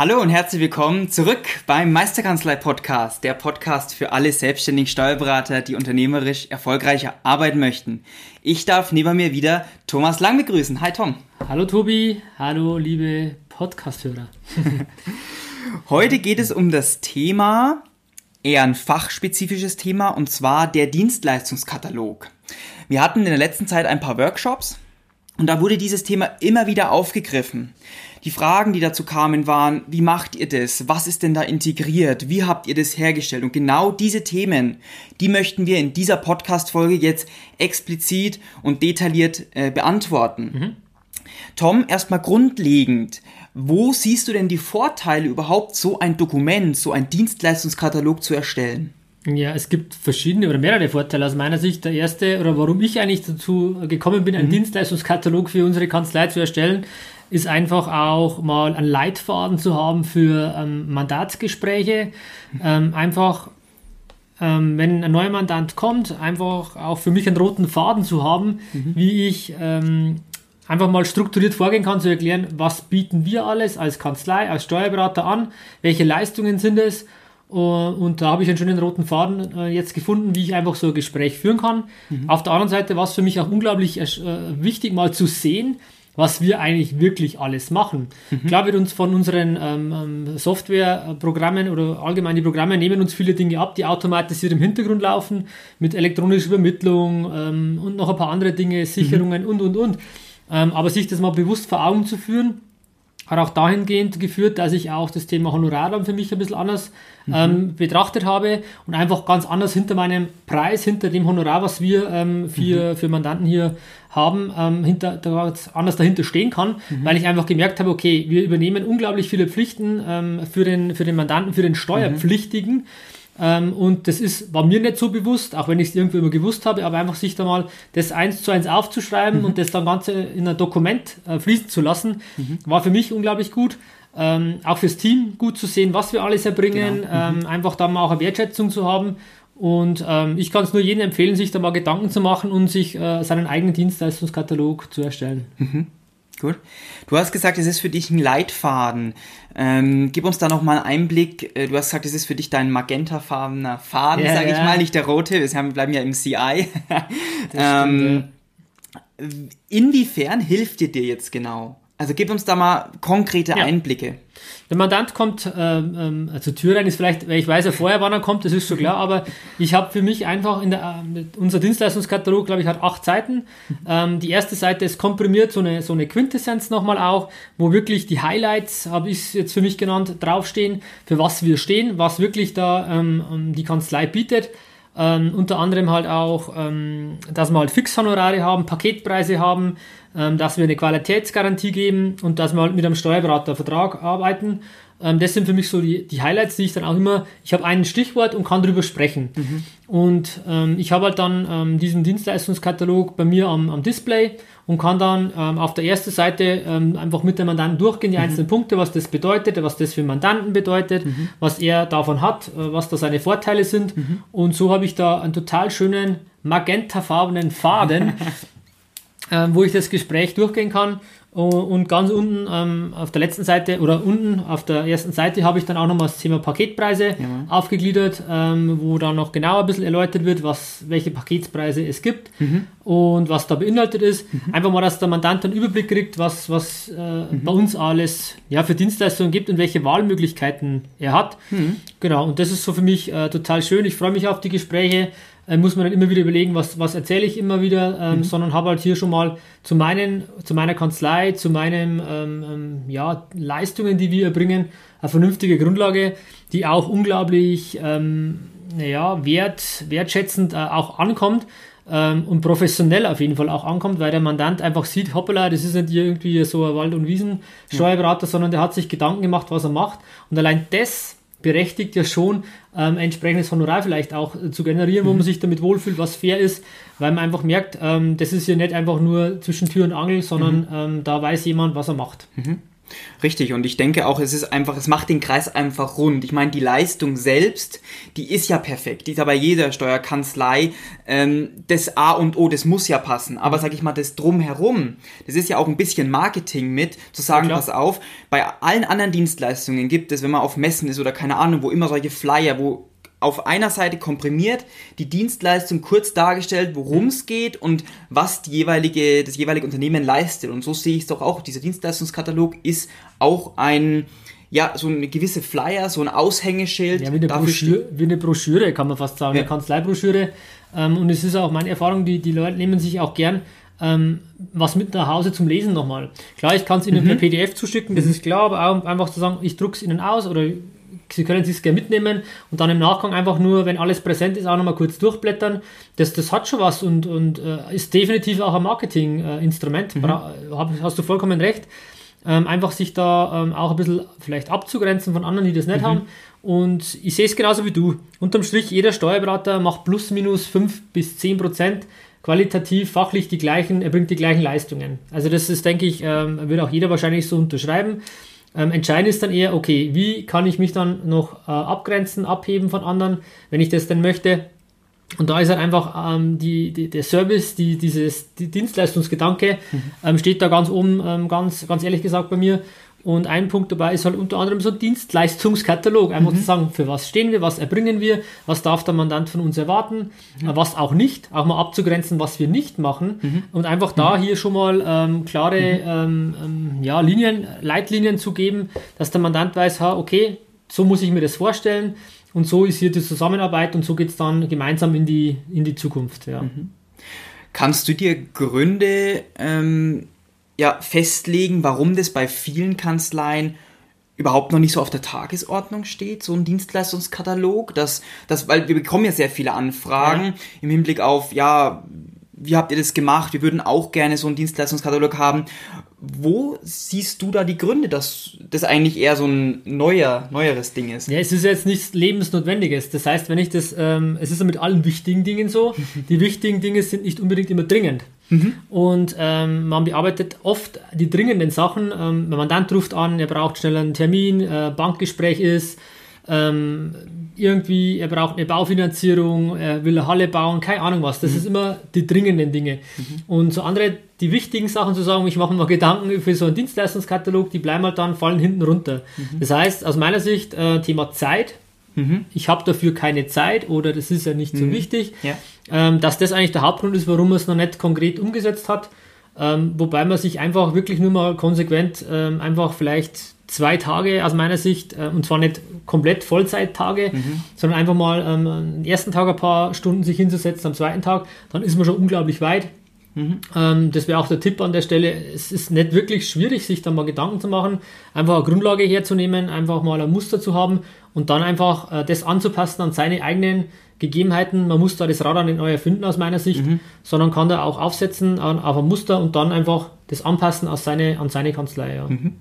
Hallo und herzlich willkommen zurück beim Meisterkanzlei Podcast, der Podcast für alle selbstständigen Steuerberater, die unternehmerisch erfolgreicher arbeiten möchten. Ich darf neben mir wieder Thomas Lang begrüßen. Hi Tom. Hallo Tobi, hallo liebe Podcasthörer. Heute geht es um das Thema eher ein fachspezifisches Thema und zwar der Dienstleistungskatalog. Wir hatten in der letzten Zeit ein paar Workshops und da wurde dieses Thema immer wieder aufgegriffen. Die Fragen, die dazu kamen, waren, wie macht ihr das? Was ist denn da integriert? Wie habt ihr das hergestellt? Und genau diese Themen, die möchten wir in dieser Podcast-Folge jetzt explizit und detailliert äh, beantworten. Mhm. Tom, erstmal grundlegend, wo siehst du denn die Vorteile überhaupt, so ein Dokument, so ein Dienstleistungskatalog zu erstellen? Ja, es gibt verschiedene oder mehrere Vorteile aus meiner Sicht. Der erste, oder warum ich eigentlich dazu gekommen bin, einen mhm. Dienstleistungskatalog für unsere Kanzlei zu erstellen, ist einfach auch mal einen Leitfaden zu haben für ähm, Mandatsgespräche. Ähm, einfach, ähm, wenn ein neuer Mandant kommt, einfach auch für mich einen roten Faden zu haben, mhm. wie ich ähm, einfach mal strukturiert vorgehen kann, zu erklären, was bieten wir alles als Kanzlei, als Steuerberater an, welche Leistungen sind es. Äh, und da habe ich einen schönen roten Faden äh, jetzt gefunden, wie ich einfach so ein Gespräch führen kann. Mhm. Auf der anderen Seite war es für mich auch unglaublich äh, wichtig, mal zu sehen, was wir eigentlich wirklich alles machen. Mhm. Klar wird uns von unseren ähm, ähm, Softwareprogrammen oder allgemein die Programme nehmen uns viele Dinge ab, die automatisiert im Hintergrund laufen, mit elektronischer Übermittlung ähm, und noch ein paar andere Dinge, Sicherungen mhm. und, und, und. Ähm, aber sich das mal bewusst vor Augen zu führen, hat auch dahingehend geführt, dass ich auch das Thema Honorar dann für mich ein bisschen anders mhm. ähm, betrachtet habe und einfach ganz anders hinter meinem Preis, hinter dem Honorar, was wir ähm, für, mhm. für Mandanten hier haben, ähm, hinter, da anders dahinter stehen kann, mhm. weil ich einfach gemerkt habe, okay, wir übernehmen unglaublich viele Pflichten ähm, für, den, für den Mandanten, für den Steuerpflichtigen. Ähm, und das ist, war mir nicht so bewusst, auch wenn ich es irgendwie immer gewusst habe, aber einfach sich da mal das eins zu eins aufzuschreiben mhm. und das dann Ganze in ein Dokument äh, fließen zu lassen, mhm. war für mich unglaublich gut. Ähm, auch fürs Team gut zu sehen, was wir alles erbringen, genau. mhm. ähm, einfach da mal auch eine Wertschätzung zu haben. Und ähm, ich kann es nur jedem empfehlen, sich da mal Gedanken zu machen und sich äh, seinen eigenen Dienstleistungskatalog zu erstellen. Mhm. Gut. Du hast gesagt, es ist für dich ein Leitfaden. Ähm, gib uns da noch mal einen Einblick. Äh, du hast gesagt, es ist für dich dein magentafarbener Faden, yeah, sage ich mal, nicht der rote. Wir bleiben ja im CI. ähm, inwiefern hilft dir dir jetzt genau? Also gib uns da mal konkrete ja. Einblicke. Der Mandant kommt ähm, äh, zur Tür rein, ist vielleicht, weil ich weiß ja vorher, wann er kommt, das ist schon klar, aber ich habe für mich einfach in der, äh, unser Dienstleistungskatalog, glaube ich, hat acht Seiten. Ähm, die erste Seite ist komprimiert, so eine, so eine Quintessenz nochmal auch, wo wirklich die Highlights, habe ich es jetzt für mich genannt, draufstehen, für was wir stehen, was wirklich da ähm, die Kanzlei bietet. Ähm, unter anderem halt auch, ähm, dass wir halt Fixhonorare haben, Paketpreise haben, ähm, dass wir eine Qualitätsgarantie geben und dass wir halt mit einem Steuerberatervertrag arbeiten. Ähm, das sind für mich so die, die Highlights, die ich dann auch immer, ich habe ein Stichwort und kann darüber sprechen. Mhm. Und ähm, ich habe halt dann ähm, diesen Dienstleistungskatalog bei mir am, am Display und kann dann ähm, auf der ersten Seite ähm, einfach mit dem Mandanten durchgehen, die mhm. einzelnen Punkte, was das bedeutet, was das für Mandanten bedeutet, mhm. was er davon hat, äh, was da seine Vorteile sind. Mhm. Und so habe ich da einen total schönen magentafarbenen Faden, äh, wo ich das Gespräch durchgehen kann. Und ganz unten ähm, auf der letzten Seite oder unten auf der ersten Seite habe ich dann auch nochmal das Thema Paketpreise ja. aufgegliedert, ähm, wo dann noch genauer ein bisschen erläutert wird, was, welche Paketpreise es gibt mhm. Und was da beinhaltet ist. Mhm. Einfach mal, dass der Mandant einen Überblick kriegt, was, was äh, mhm. bei uns alles ja, für Dienstleistungen gibt und welche Wahlmöglichkeiten er hat. Mhm. Genau, und das ist so für mich äh, total schön. Ich freue mich auf die Gespräche äh, muss man dann immer wieder überlegen, was, was erzähle ich immer wieder, ähm, mhm. sondern habe halt hier schon mal zu, meinen, zu meiner Kanzlei, zu meinen ähm, ähm, ja, Leistungen, die wir erbringen, eine vernünftige Grundlage, die auch unglaublich ähm, naja, wert, wertschätzend äh, auch ankommt, ähm, und professionell auf jeden Fall auch ankommt, weil der Mandant einfach sieht, hoppala, das ist nicht irgendwie so ein Wald- und Wiesensteuerberater, ja. sondern der hat sich Gedanken gemacht, was er macht. Und allein das berechtigt ja schon, ähm, entsprechendes Honorar vielleicht auch äh, zu generieren, wo mhm. man sich damit wohlfühlt, was fair ist, weil man einfach merkt, ähm, das ist ja nicht einfach nur zwischen Tür und Angel, sondern mhm. ähm, da weiß jemand, was er macht. Mhm. Richtig, und ich denke auch, es ist einfach, es macht den Kreis einfach rund. Ich meine, die Leistung selbst, die ist ja perfekt, die ist ja bei jeder Steuerkanzlei ähm, das A und O, das muss ja passen. Aber sag ich mal, das drumherum, das ist ja auch ein bisschen Marketing mit, zu sagen, ja, pass auf, bei allen anderen Dienstleistungen gibt es, wenn man auf Messen ist oder keine Ahnung, wo immer solche Flyer, wo auf einer Seite komprimiert, die Dienstleistung kurz dargestellt, worum es geht und was die jeweilige, das jeweilige Unternehmen leistet. Und so sehe ich es doch auch. Dieser Dienstleistungskatalog ist auch ein, ja, so eine gewisse Flyer, so ein Aushängeschild. Ja, wie eine, Broschüre, wie eine Broschüre, kann man fast sagen, ja. eine Kanzleibroschüre. Ähm, und es ist auch meine Erfahrung, die, die Leute nehmen sich auch gern ähm, was mit nach Hause zum Lesen nochmal. Klar, ich kann es Ihnen mhm. per PDF zuschicken, das ist klar, aber auch einfach zu sagen, ich drucke es Ihnen aus oder Sie können es gerne mitnehmen und dann im Nachgang einfach nur, wenn alles präsent ist, auch nochmal kurz durchblättern. Das, das hat schon was und, und äh, ist definitiv auch ein Marketinginstrument. Mhm. Hast du vollkommen recht. Ähm, einfach sich da ähm, auch ein bisschen vielleicht abzugrenzen von anderen, die das nicht mhm. haben. Und ich sehe es genauso wie du. Unterm Strich, jeder Steuerberater macht plus minus 5 bis 10 Prozent qualitativ, fachlich die gleichen, er bringt die gleichen Leistungen. Also das ist, denke ich, ähm, würde auch jeder wahrscheinlich so unterschreiben. Ähm, entscheidend ist dann eher, okay, wie kann ich mich dann noch äh, abgrenzen, abheben von anderen, wenn ich das denn möchte. Und da ist halt einfach ähm, die, die, der Service, die, dieses die Dienstleistungsgedanke, mhm. ähm, steht da ganz oben, ähm, ganz, ganz ehrlich gesagt bei mir. Und ein Punkt dabei ist halt unter anderem so ein Dienstleistungskatalog. Einfach mhm. zu sagen, für was stehen wir, was erbringen wir, was darf der Mandant von uns erwarten, mhm. was auch nicht, auch mal abzugrenzen, was wir nicht machen. Mhm. Und einfach da mhm. hier schon mal ähm, klare mhm. ähm, ähm, ja, Linien, Leitlinien zu geben, dass der Mandant weiß, ha, okay, so muss ich mir das vorstellen. Und so ist hier die Zusammenarbeit und so geht es dann gemeinsam in die, in die Zukunft. Ja. Mhm. Kannst du dir Gründe ähm, ja, festlegen, warum das bei vielen Kanzleien überhaupt noch nicht so auf der Tagesordnung steht, so ein Dienstleistungskatalog, das, das, weil wir bekommen ja sehr viele Anfragen ja. im Hinblick auf, ja, wie habt ihr das gemacht? Wir würden auch gerne so einen Dienstleistungskatalog haben. Wo siehst du da die Gründe, dass das eigentlich eher so ein neuer, neueres Ding ist? Ja, es ist jetzt nichts Lebensnotwendiges. Das heißt, wenn ich das, ähm, es ist ja mit allen wichtigen Dingen so, die wichtigen Dinge sind nicht unbedingt immer dringend. Mhm. Und ähm, man bearbeitet oft die dringenden Sachen. Ähm, mein Mandant ruft an, er braucht schnell einen Termin, äh, Bankgespräch ist, ähm, irgendwie, er braucht eine Baufinanzierung, er will eine Halle bauen, keine Ahnung was. Das mhm. ist immer die dringenden Dinge. Mhm. Und so andere, die wichtigen Sachen zu sagen, ich mache mir Gedanken für so einen Dienstleistungskatalog, die bleiben halt dann, fallen hinten runter. Mhm. Das heißt, aus meiner Sicht, äh, Thema Zeit, Mhm. Ich habe dafür keine Zeit oder das ist ja nicht so mhm. wichtig. Ja. Ähm, dass das eigentlich der Hauptgrund ist, warum man es noch nicht konkret umgesetzt hat. Ähm, wobei man sich einfach wirklich nur mal konsequent ähm, einfach vielleicht zwei Tage aus meiner Sicht, äh, und zwar nicht komplett Vollzeittage, mhm. sondern einfach mal ähm, am ersten Tag ein paar Stunden sich hinzusetzen, am zweiten Tag, dann ist man schon unglaublich weit. Mhm. Ähm, das wäre auch der Tipp an der Stelle. Es ist nicht wirklich schwierig, sich da mal Gedanken zu machen, einfach eine Grundlage herzunehmen, einfach mal ein Muster zu haben und dann einfach äh, das anzupassen an seine eigenen Gegebenheiten. Man muss da das Rad nicht neu erfinden aus meiner Sicht, mhm. sondern kann da auch aufsetzen auf ein Muster und dann einfach das anpassen aus seine, an seine Kanzlei. Ja. Mhm.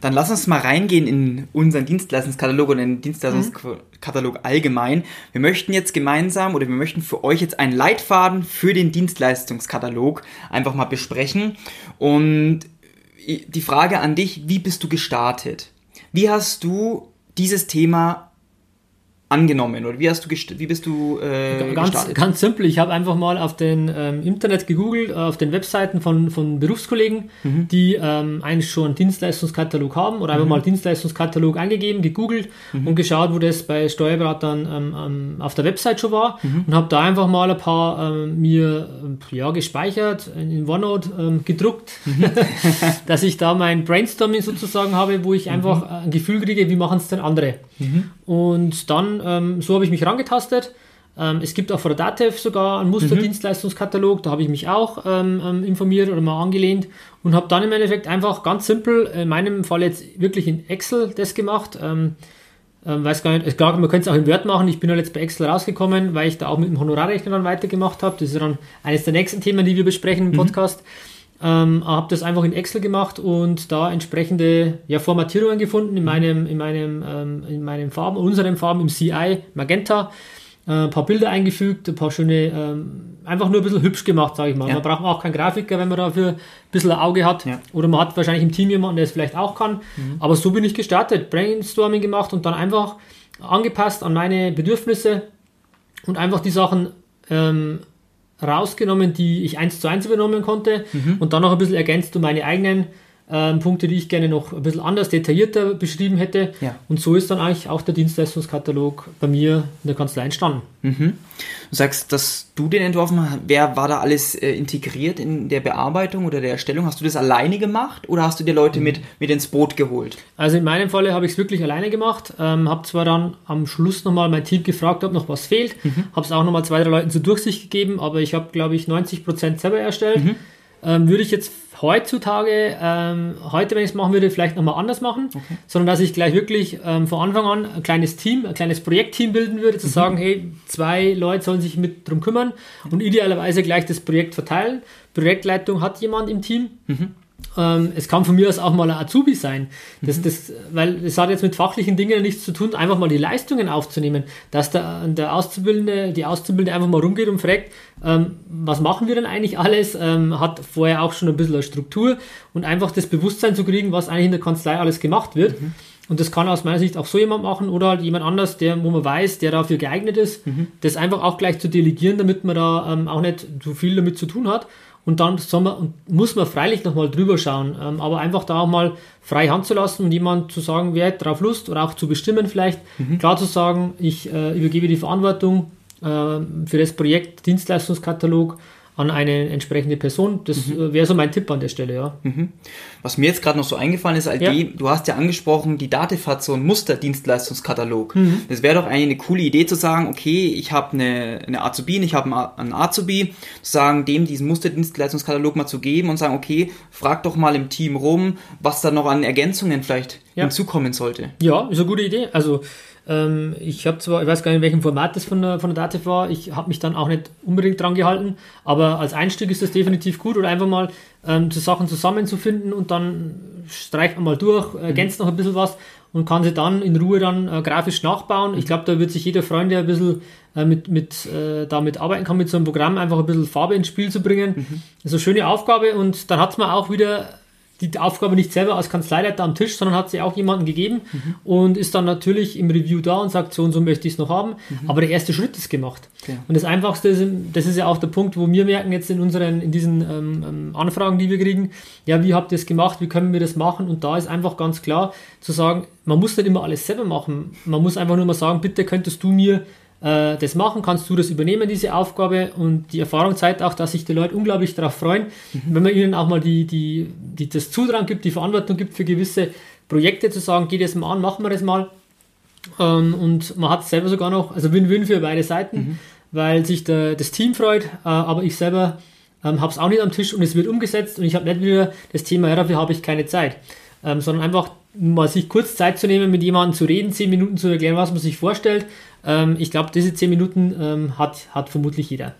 Dann lass uns mal reingehen in unseren Dienstleistungskatalog und in den Dienstleistungskatalog mhm. allgemein. Wir möchten jetzt gemeinsam oder wir möchten für euch jetzt einen Leitfaden für den Dienstleistungskatalog einfach mal besprechen. Und die Frage an dich, wie bist du gestartet? Wie hast du dieses Thema angenommen oder wie hast du wie bist du äh, ganz gestartet? ganz simpel ich habe einfach mal auf den ähm, Internet gegoogelt auf den Webseiten von, von Berufskollegen mhm. die ähm, eigentlich schon einen Dienstleistungskatalog haben oder einfach mhm. mal Dienstleistungskatalog eingegeben gegoogelt mhm. und geschaut wo das bei Steuerberatern ähm, ähm auf der Website schon war mhm. und habe da einfach mal ein paar ähm, mir ja gespeichert in OneNote ähm, gedruckt mhm. dass ich da mein Brainstorming sozusagen habe wo ich mhm. einfach ein Gefühl kriege wie machen es denn andere und dann ähm, so habe ich mich rangetastet. Ähm, es gibt auch von der DATEV sogar einen Musterdienstleistungskatalog, da habe ich mich auch ähm, ähm, informiert oder mal angelehnt und habe dann im Endeffekt einfach ganz simpel, in meinem Fall jetzt wirklich in Excel das gemacht. Ähm, Ähm, weiß gar nicht, klar, man könnte es auch in Word machen. Ich bin ja jetzt bei Excel rausgekommen, weil ich da auch mit dem Honorarrechner dann weitergemacht habe. Das ist dann eines der nächsten Themen, die wir besprechen im mhm. Ähm, habe das einfach in Excel gemacht und da entsprechende ja, Formatierungen gefunden in mhm. meinem, in meinem, ähm, in meinem Farben, unseren Farben im CI Magenta. Äh, ein paar Bilder eingefügt, ein paar schöne, ähm, einfach nur ein bisschen hübsch gemacht, sage ich mal. Ja. Man braucht auch keinen Grafiker, wenn man dafür ein bisschen ein Auge hat. Ja. Oder man hat wahrscheinlich im Team jemanden, der es vielleicht auch kann. Mhm. Aber so bin ich gestartet, Brainstorming gemacht und dann einfach angepasst an meine Bedürfnisse und einfach die Sachen ähm, rausgenommen, die ich eins zu eins übernommen konnte mhm. und dann noch ein bisschen ergänzt um meine eigenen ähm, Punkte, die ich gerne noch ein bisschen anders, detaillierter beschrieben hätte. Ja. Und so ist dann eigentlich auch der Dienstleistungskatalog bei mir in der Kanzlei entstanden. Mhm. Du sagst, dass du den entworfen hast. Wer war da alles äh, integriert in der Bearbeitung oder der Erstellung? Hast du das alleine gemacht oder hast du dir Leute mhm. mit, mit ins Boot geholt? Also in meinem Falle habe ich es wirklich alleine gemacht. Ähm, habe zwar dann am Schluss nochmal mein Team gefragt, ob noch was fehlt. Mhm. Habe es auch nochmal zwei, drei Leuten zur Durchsicht gegeben, aber ich habe, glaube ich, 90 Prozent selber erstellt. Mhm. Ähm, würde ich jetzt heutzutage, ähm, heute, wenn ich es machen würde, vielleicht nochmal anders machen, okay. sondern dass ich gleich wirklich ähm, von Anfang an ein kleines Team, ein kleines Projektteam bilden würde, zu mhm. sagen, hey, zwei Leute sollen sich mit drum kümmern und idealerweise gleich das Projekt verteilen. Projektleitung hat jemand im Team. Mhm. Ähm, es kann von mir aus auch mal ein Azubi sein. Das, mhm. das, weil es hat jetzt mit fachlichen Dingen nichts zu tun, einfach mal die Leistungen aufzunehmen. Dass der, der Auszubildende, die Auszubildende einfach mal rumgeht und fragt, ähm, was machen wir denn eigentlich alles? Ähm, hat vorher auch schon ein bisschen eine Struktur und einfach das Bewusstsein zu kriegen, was eigentlich in der Kanzlei alles gemacht wird. Mhm. Und das kann aus meiner Sicht auch so jemand machen oder halt jemand anders, der, wo man weiß, der dafür geeignet ist, mhm. das einfach auch gleich zu delegieren, damit man da ähm, auch nicht so viel damit zu tun hat. Und dann man, muss man freilich nochmal drüber schauen, ähm, aber einfach da auch mal frei Hand zu lassen und jemand zu sagen, wer hat drauf Lust oder auch zu bestimmen vielleicht, mhm. klar zu sagen, ich äh, übergebe die Verantwortung äh, für das Projekt Dienstleistungskatalog an eine entsprechende Person. Das mhm. Äh, wäre so mein Tipp an der Stelle, ja. Mhm. Was mir jetzt gerade noch so eingefallen ist, ALD, ja. du hast ja angesprochen, die Dativ hat so einen Musterdienstleistungskatalog. Mhm. Das wäre doch eigentlich eine coole Idee zu sagen, okay, ich habe eine, eine Azubin, ich habe einen Azubi, zu sagen, dem diesen Musterdienstleistungskatalog mal zu geben und sagen, okay, frag doch mal im Team rum, was da noch an Ergänzungen vielleicht ja. hinzukommen sollte. Ja, ist eine gute Idee. Also ähm, ich habe zwar, ich weiß gar nicht, in welchem Format das von der, von der Dativ war, ich habe mich dann auch nicht unbedingt dran gehalten, aber als Einstieg ist das definitiv gut oder einfach mal ähm, zu Sachen zusammenzufinden und dann streicht man mal durch, ergänzt mhm. noch ein bisschen was und kann sie dann in Ruhe dann äh, grafisch nachbauen. Ich glaube, da wird sich jeder freuen, der ein bisschen äh, mit, mit, äh, damit arbeiten kann, mit so einem Programm einfach ein bisschen Farbe ins Spiel zu bringen. Mhm. Das ist eine schöne Aufgabe und dann hat man auch wieder die Aufgabe nicht selber als Kanzleileiter am Tisch, sondern hat sie auch jemanden gegeben mhm. und ist dann natürlich im Review da und sagt, so und so möchte ich es noch haben. Mhm. Aber der erste Schritt ist gemacht. Ja. Und das Einfachste ist, das ist ja auch der Punkt, wo wir merken jetzt in unseren, in diesen ähm, ähm, Anfragen, die wir kriegen, ja, wie habt ihr es gemacht, wie können wir das machen? Und da ist einfach ganz klar zu sagen, man muss nicht immer alles selber machen. Man muss einfach nur mal sagen, bitte könntest du mir äh, das machen, kannst du das übernehmen, diese Aufgabe. Und die Erfahrung zeigt auch, dass sich die Leute unglaublich darauf freuen, mhm. wenn man ihnen auch mal die, die, die, das Zutrauen gibt, die Verantwortung gibt für gewisse Projekte, zu sagen, geht das mal an, machen wir das mal. Ähm, und man hat selber sogar noch, also Win-Win für beide Seiten, mhm. weil sich der, das Team freut, äh, aber ich selber ähm, habe es auch nicht am Tisch und es wird umgesetzt und ich habe nicht wieder das Thema, ja, dafür habe ich keine Zeit. Ähm, sondern einfach mal sich kurz Zeit zu nehmen, mit jemandem zu reden, zehn Minuten zu erklären, was man sich vorstellt ähm, ich glaube, diese 10 Minuten ähm, hat, hat vermutlich jeder.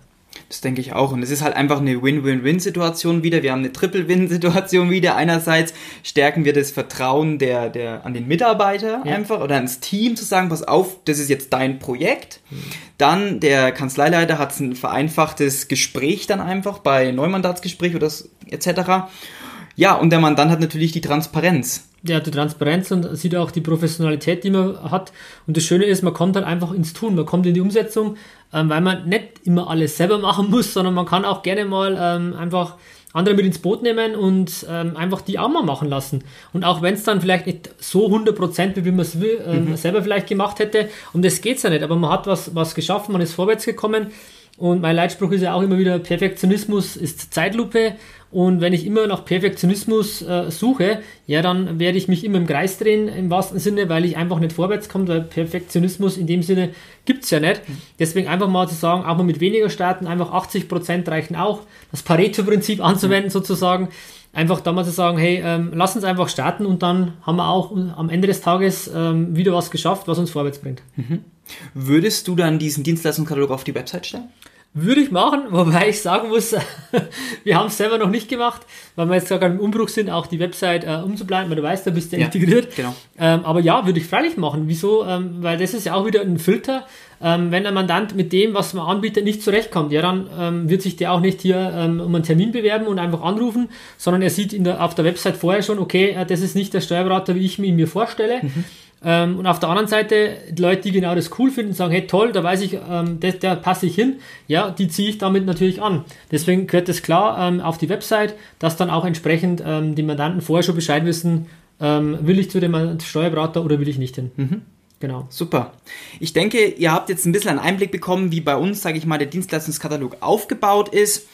Das denke ich auch. Und es ist halt einfach eine Win-Win-Win-Situation wieder. Wir haben eine Triple-Win-Situation wieder. Einerseits stärken wir das Vertrauen der, der, an den Mitarbeiter ja. einfach oder ans Team zu sagen, pass auf, das ist jetzt dein Projekt. Mhm. Dann der Kanzleileiter hat ein vereinfachtes Gespräch dann einfach bei Neumandatsgespräch oder etc. Ja, und der Mandant hat natürlich die Transparenz der hat die Transparenz und sieht auch die Professionalität, die man hat. Und das Schöne ist, man kommt dann einfach ins Tun, man kommt in die Umsetzung, ähm, weil man nicht immer alles selber machen muss, sondern man kann auch gerne mal ähm, einfach andere mit ins Boot nehmen und ähm, einfach die auch mal machen lassen. Und auch wenn es dann vielleicht nicht so 100% wie man es ähm, mhm. selber vielleicht gemacht hätte, um das geht es ja nicht, aber man hat was, was geschaffen, man ist vorwärts gekommen. Und mein Leitspruch ist ja auch immer wieder, Perfektionismus ist Zeitlupe. Und wenn ich immer nach Perfektionismus äh, suche, ja, dann werde ich mich immer im Kreis drehen, im wahrsten Sinne, weil ich einfach nicht vorwärts komme, weil Perfektionismus in dem Sinne gibt es ja nicht. Deswegen einfach mal zu sagen, auch mal mit weniger starten, einfach 80% reichen auch, das Pareto-Prinzip anzuwenden sozusagen. einfach da mal zu sagen, hey, ähm, lass uns einfach starten und dann haben wir auch am Ende des Tages ähm, wieder was geschafft, was uns vorwärts bringt. Mhm. Würdest du dann diesen Dienstleistungskatalog auf die Website stellen? Würde ich machen, wobei ich sagen muss, wir haben es selber noch nicht gemacht, weil wir jetzt gerade im Umbruch sind, auch die Website äh, umzubleiben, weil du weißt, da bist du ja, integriert. Genau. Ähm, aber ja, würde ich freilich machen. Wieso? Ähm, weil das ist ja auch wieder ein Filter. Ähm, wenn ein Mandant mit dem, was man anbietet, nicht zurechtkommt, ja, dann ähm, wird sich der auch nicht hier ähm, um einen Termin bewerben und einfach anrufen, sondern er sieht in der, auf der Website vorher schon, okay, äh, das ist nicht der Steuerberater, wie ich ihn mir vorstelle. Mhm. Ähm, und auf der anderen Seite, Leute, die genau das cool finden, sagen, hey toll, da weiß ich, ähm, das, da passe ich hin, ja, die ziehe ich damit natürlich an. Deswegen gehört es klar ähm, auf die Website, dass dann auch entsprechend ähm, die Mandanten vorher schon Bescheid wissen, ähm, will ich zu dem Steuerberater oder will ich nicht hin. Mhm. Genau. Super. Ich denke, ihr habt jetzt ein bisschen einen Einblick bekommen, wie bei uns, sage ich mal, der Dienstleistungskatalog aufgebaut ist.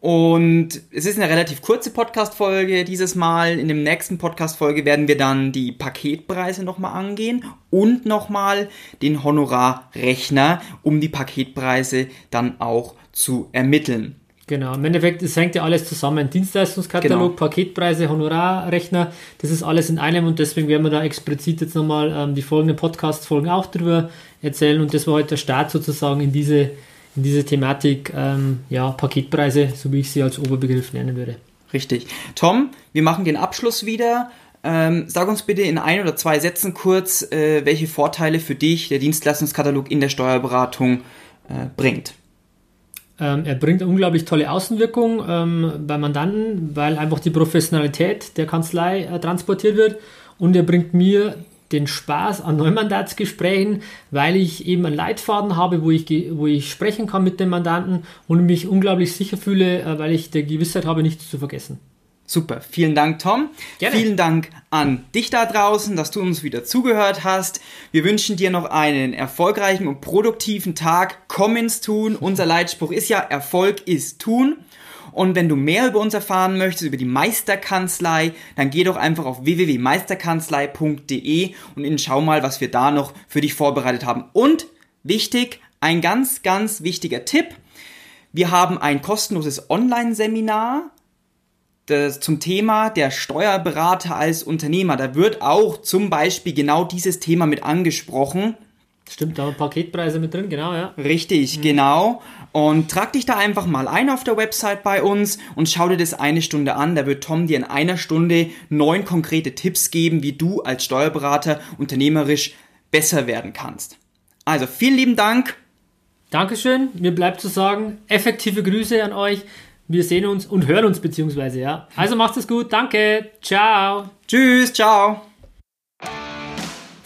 Und es ist eine relativ kurze Podcast-Folge dieses Mal. In dem nächsten Podcast-Folge werden wir dann die Paketpreise nochmal angehen und nochmal den Honorarrechner, um die Paketpreise dann auch zu ermitteln. Genau, im Endeffekt, es hängt ja alles zusammen. Dienstleistungskatalog, genau. Paketpreise, Honorarrechner, das ist alles in einem und deswegen werden wir da explizit jetzt nochmal ähm, die folgenden Podcast-Folgen auch drüber erzählen und das war heute der Start sozusagen in diese in diese Thematik ähm, ja, Paketpreise, so wie ich sie als Oberbegriff nennen würde. Richtig. Tom, wir machen den Abschluss wieder. Ähm, sag uns bitte in ein oder zwei Sätzen kurz, äh, welche Vorteile für dich der Dienstleistungskatalog in der Steuerberatung äh, bringt. Ähm, er bringt unglaublich tolle Außenwirkung ähm, bei Mandanten, weil einfach die Professionalität der Kanzlei äh, transportiert wird und er bringt mir den Spaß an Neumandatsgesprächen, weil ich eben einen Leitfaden habe, wo ich, wo ich sprechen kann mit dem Mandanten und mich unglaublich sicher fühle, äh, weil ich der Gewissheit habe, nichts zu vergessen. Super, vielen Dank, Tom. Gerne. Vielen Dank an dich da draußen, dass du uns wieder zugehört hast. Wir wünschen dir noch einen erfolgreichen und produktiven Tag. Komm ins Tun. Unser Leitspruch ist ja, Erfolg ist Tun. Und wenn du mehr über uns erfahren möchtest, über die Meisterkanzlei, dann geh doch einfach auf www.meisterkanzlei.de und schau mal, was wir da noch für dich vorbereitet haben. Und wichtig, ein ganz, ganz wichtiger Tipp. Wir haben ein kostenloses Online-Seminar zum Thema der Steuerberater als Unternehmer. Da wird auch zum Beispiel genau dieses Thema mit angesprochen. Stimmt, da haben Paketpreise mit drin, genau, ja. Richtig, mhm. genau. Und trag dich da einfach mal ein auf der Website bei uns und schau dir das eine Stunde an. Da wird Tom dir in einer Stunde neun konkrete Tipps geben, wie du als Steuerberater unternehmerisch besser werden kannst. Also vielen lieben Dank. Dankeschön. Mir bleibt zu sagen, effektive Grüße an euch. Wir sehen uns und hören uns beziehungsweise, ja. Also macht es gut. Danke. Ciao. Tschüss. Ciao.